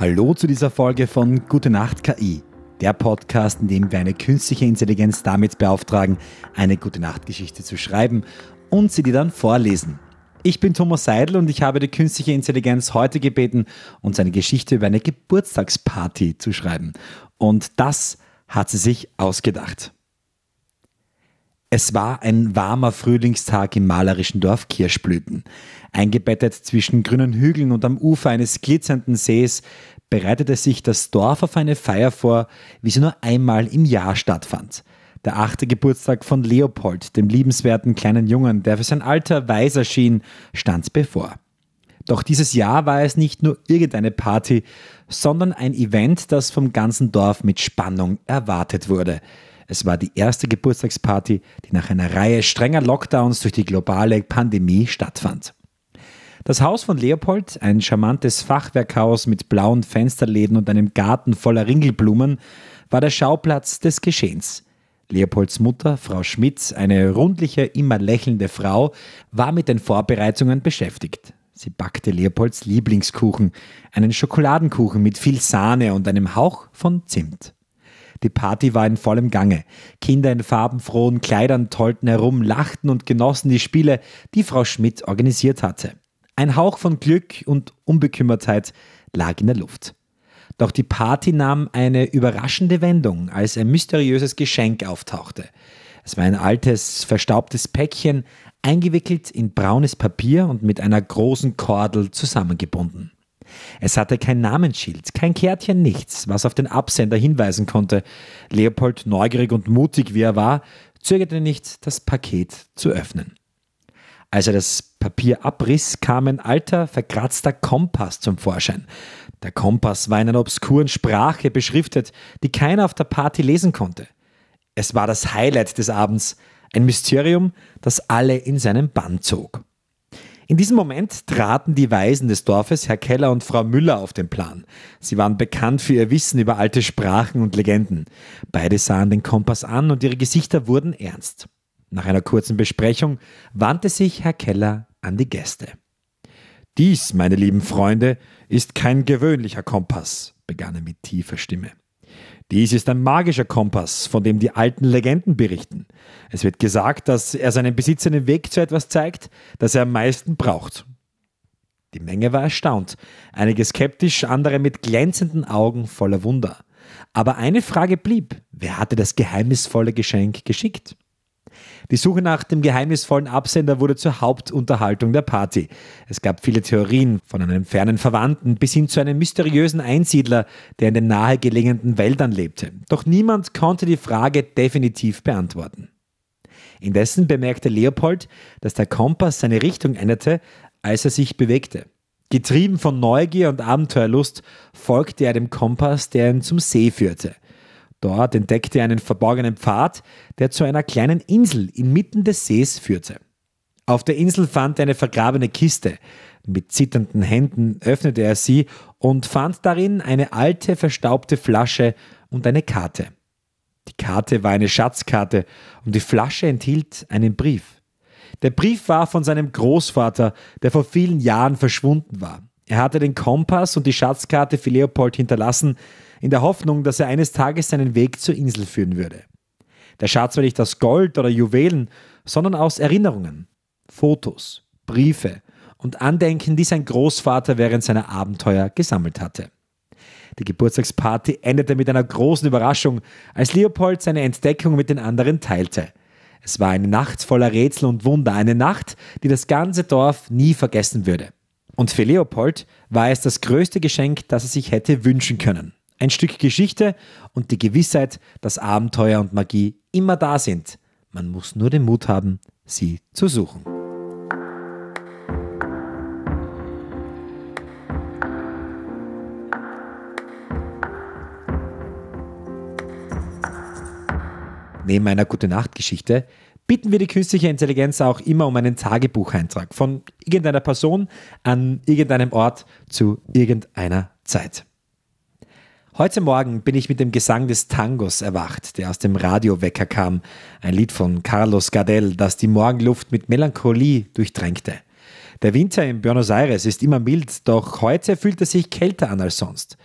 Hallo zu dieser Folge von Gute Nacht KI, der Podcast, in dem wir eine künstliche Intelligenz damit beauftragen, eine Gute Nacht Geschichte zu schreiben und sie dir dann vorlesen. Ich bin Thomas Seidel und ich habe die künstliche Intelligenz heute gebeten, uns eine Geschichte über eine Geburtstagsparty zu schreiben. Und das hat sie sich ausgedacht. Es war ein warmer Frühlingstag im malerischen Dorf Kirschblüten. Eingebettet zwischen grünen Hügeln und am Ufer eines glitzernden Sees bereitete sich das Dorf auf eine Feier vor, wie sie nur einmal im Jahr stattfand. Der achte Geburtstag von Leopold, dem liebenswerten kleinen Jungen, der für sein Alter weiser schien, stand bevor. Doch dieses Jahr war es nicht nur irgendeine Party, sondern ein Event, das vom ganzen Dorf mit Spannung erwartet wurde. Es war die erste Geburtstagsparty, die nach einer Reihe strenger Lockdowns durch die globale Pandemie stattfand. Das Haus von Leopold, ein charmantes Fachwerkhaus mit blauen Fensterläden und einem Garten voller Ringelblumen, war der Schauplatz des Geschehens. Leopolds Mutter, Frau Schmitz, eine rundliche, immer lächelnde Frau, war mit den Vorbereitungen beschäftigt. Sie backte Leopolds Lieblingskuchen, einen Schokoladenkuchen mit viel Sahne und einem Hauch von Zimt. Die Party war in vollem Gange. Kinder in farbenfrohen Kleidern tollten herum, lachten und genossen die Spiele, die Frau Schmidt organisiert hatte. Ein Hauch von Glück und Unbekümmertheit lag in der Luft. Doch die Party nahm eine überraschende Wendung, als ein mysteriöses Geschenk auftauchte. Es war ein altes, verstaubtes Päckchen, eingewickelt in braunes Papier und mit einer großen Kordel zusammengebunden. Es hatte kein Namensschild, kein Kärtchen, nichts, was auf den Absender hinweisen konnte. Leopold, neugierig und mutig wie er war, zögerte nicht, das Paket zu öffnen. Als er das Papier abriss, kam ein alter, verkratzter Kompass zum Vorschein. Der Kompass war in einer obskuren Sprache beschriftet, die keiner auf der Party lesen konnte. Es war das Highlight des Abends, ein Mysterium, das alle in seinen Bann zog. In diesem Moment traten die Weisen des Dorfes, Herr Keller und Frau Müller, auf den Plan. Sie waren bekannt für ihr Wissen über alte Sprachen und Legenden. Beide sahen den Kompass an und ihre Gesichter wurden ernst. Nach einer kurzen Besprechung wandte sich Herr Keller an die Gäste. Dies, meine lieben Freunde, ist kein gewöhnlicher Kompass, begann er mit tiefer Stimme. Dies ist ein magischer Kompass, von dem die alten Legenden berichten. Es wird gesagt, dass er seinen Besitzer den Weg zu etwas zeigt, das er am meisten braucht. Die Menge war erstaunt, einige skeptisch, andere mit glänzenden Augen voller Wunder. Aber eine Frage blieb, wer hatte das geheimnisvolle Geschenk geschickt? Die Suche nach dem geheimnisvollen Absender wurde zur Hauptunterhaltung der Party. Es gab viele Theorien, von einem fernen Verwandten bis hin zu einem mysteriösen Einsiedler, der in den nahegelegenen Wäldern lebte. Doch niemand konnte die Frage definitiv beantworten. Indessen bemerkte Leopold, dass der Kompass seine Richtung änderte, als er sich bewegte. Getrieben von Neugier und Abenteuerlust folgte er dem Kompass, der ihn zum See führte. Dort entdeckte er einen verborgenen Pfad, der zu einer kleinen Insel inmitten des Sees führte. Auf der Insel fand er eine vergrabene Kiste. Mit zitternden Händen öffnete er sie und fand darin eine alte, verstaubte Flasche und eine Karte. Die Karte war eine Schatzkarte und die Flasche enthielt einen Brief. Der Brief war von seinem Großvater, der vor vielen Jahren verschwunden war. Er hatte den Kompass und die Schatzkarte für Leopold hinterlassen, in der Hoffnung, dass er eines Tages seinen Weg zur Insel führen würde. Der Schatz war nicht aus Gold oder Juwelen, sondern aus Erinnerungen, Fotos, Briefe und Andenken, die sein Großvater während seiner Abenteuer gesammelt hatte. Die Geburtstagsparty endete mit einer großen Überraschung, als Leopold seine Entdeckung mit den anderen teilte. Es war eine Nacht voller Rätsel und Wunder, eine Nacht, die das ganze Dorf nie vergessen würde. Und für Leopold war es das größte Geschenk, das er sich hätte wünschen können. Ein Stück Geschichte und die Gewissheit, dass Abenteuer und Magie immer da sind. Man muss nur den Mut haben, sie zu suchen. Neben einer Gute-Nacht-Geschichte bitten wir die künstliche Intelligenz auch immer um einen Tagebucheintrag von irgendeiner Person an irgendeinem Ort zu irgendeiner Zeit. Heute Morgen bin ich mit dem Gesang des Tangos erwacht, der aus dem Radiowecker kam, ein Lied von Carlos Gardel, das die Morgenluft mit Melancholie durchdrängte. Der Winter in Buenos Aires ist immer mild, doch heute fühlt er sich kälter an als sonst.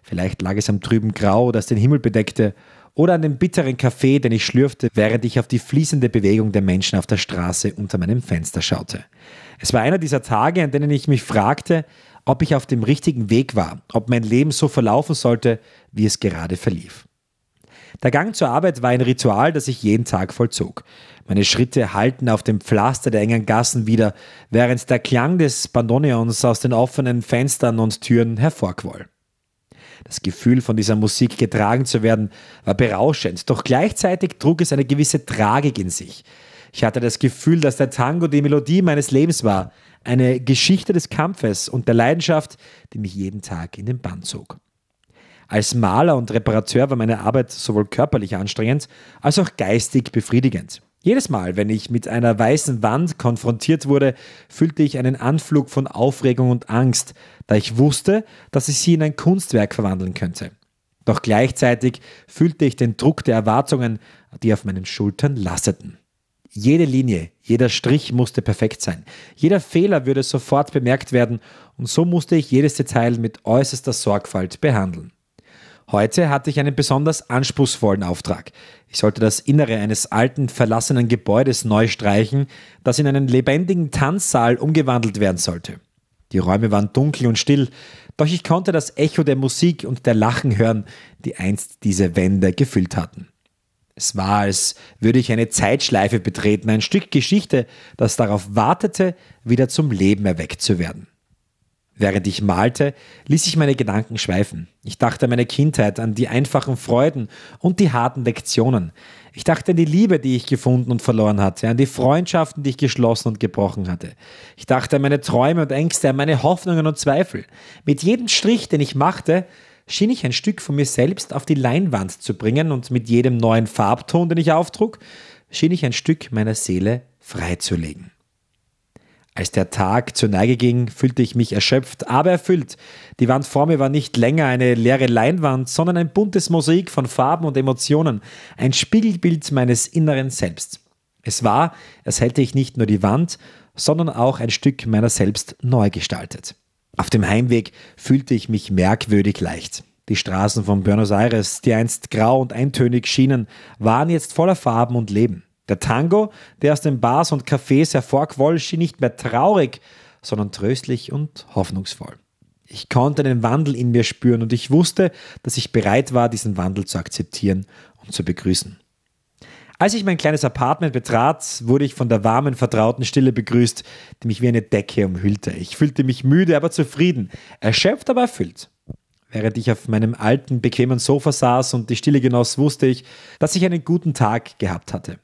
Vielleicht lag es am trüben Grau, das den Himmel bedeckte, oder an dem bitteren Kaffee, den ich schlürfte, während ich auf die fließende Bewegung der Menschen auf der Straße unter meinem Fenster schaute. Es war einer dieser Tage, an denen ich mich fragte, ob ich auf dem richtigen Weg war, ob mein Leben so verlaufen sollte, wie es gerade verlief. Der Gang zur Arbeit war ein Ritual, das ich jeden Tag vollzog. Meine Schritte hallten auf dem Pflaster der engen Gassen wieder, während der Klang des Bandoneons aus den offenen Fenstern und Türen hervorquoll. Das Gefühl, von dieser Musik getragen zu werden, war berauschend, doch gleichzeitig trug es eine gewisse Tragik in sich. Ich hatte das Gefühl, dass der Tango die Melodie meines Lebens war, eine Geschichte des Kampfes und der Leidenschaft, die mich jeden Tag in den Bann zog. Als Maler und Reparateur war meine Arbeit sowohl körperlich anstrengend als auch geistig befriedigend. Jedes Mal, wenn ich mit einer weißen Wand konfrontiert wurde, fühlte ich einen Anflug von Aufregung und Angst, da ich wusste, dass ich sie in ein Kunstwerk verwandeln könnte. Doch gleichzeitig fühlte ich den Druck der Erwartungen, die auf meinen Schultern lasteten. Jede Linie, jeder Strich musste perfekt sein. Jeder Fehler würde sofort bemerkt werden und so musste ich jedes Detail mit äußerster Sorgfalt behandeln. Heute hatte ich einen besonders anspruchsvollen Auftrag. Ich sollte das Innere eines alten, verlassenen Gebäudes neu streichen, das in einen lebendigen Tanzsaal umgewandelt werden sollte. Die Räume waren dunkel und still, doch ich konnte das Echo der Musik und der Lachen hören, die einst diese Wände gefüllt hatten. Es war, als würde ich eine Zeitschleife betreten, ein Stück Geschichte, das darauf wartete, wieder zum Leben erweckt zu werden. Während ich malte, ließ ich meine Gedanken schweifen. Ich dachte an meine Kindheit, an die einfachen Freuden und die harten Lektionen. Ich dachte an die Liebe, die ich gefunden und verloren hatte, an die Freundschaften, die ich geschlossen und gebrochen hatte. Ich dachte an meine Träume und Ängste, an meine Hoffnungen und Zweifel. Mit jedem Strich, den ich machte, schien ich ein Stück von mir selbst auf die Leinwand zu bringen und mit jedem neuen Farbton, den ich auftrug, schien ich ein Stück meiner Seele freizulegen. Als der Tag zur Neige ging, fühlte ich mich erschöpft, aber erfüllt. Die Wand vor mir war nicht länger eine leere Leinwand, sondern ein buntes Mosaik von Farben und Emotionen, ein Spiegelbild meines inneren Selbst. Es war, als hätte ich nicht nur die Wand, sondern auch ein Stück meiner selbst neu gestaltet. Auf dem Heimweg fühlte ich mich merkwürdig leicht. Die Straßen von Buenos Aires, die einst grau und eintönig schienen, waren jetzt voller Farben und Leben. Der Tango, der aus den Bars und Cafés hervorquoll, schien nicht mehr traurig, sondern tröstlich und hoffnungsvoll. Ich konnte den Wandel in mir spüren und ich wusste, dass ich bereit war, diesen Wandel zu akzeptieren und zu begrüßen. Als ich mein kleines Apartment betrat, wurde ich von der warmen, vertrauten Stille begrüßt, die mich wie eine Decke umhüllte. Ich fühlte mich müde, aber zufrieden, erschöpft, aber erfüllt. Während ich auf meinem alten, bequemen Sofa saß und die Stille genoss, wusste ich, dass ich einen guten Tag gehabt hatte.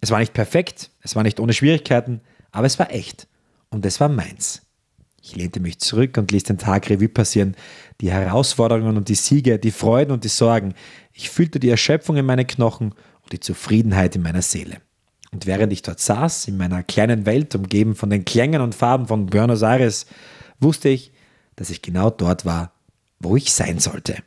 Es war nicht perfekt, es war nicht ohne Schwierigkeiten, aber es war echt und es war meins. Ich lehnte mich zurück und ließ den Tag Revue passieren, die Herausforderungen und die Siege, die Freuden und die Sorgen. Ich fühlte die Erschöpfung in meinen Knochen die Zufriedenheit in meiner Seele. Und während ich dort saß, in meiner kleinen Welt, umgeben von den Klängen und Farben von Buenos Aires, wusste ich, dass ich genau dort war, wo ich sein sollte.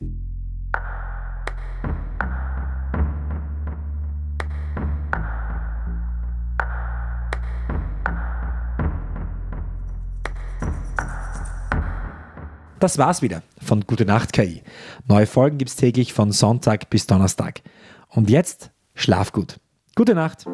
Das war's wieder von Gute Nacht KI. Neue Folgen gibt's täglich von Sonntag bis Donnerstag. Und jetzt schlaf gut. Gute Nacht.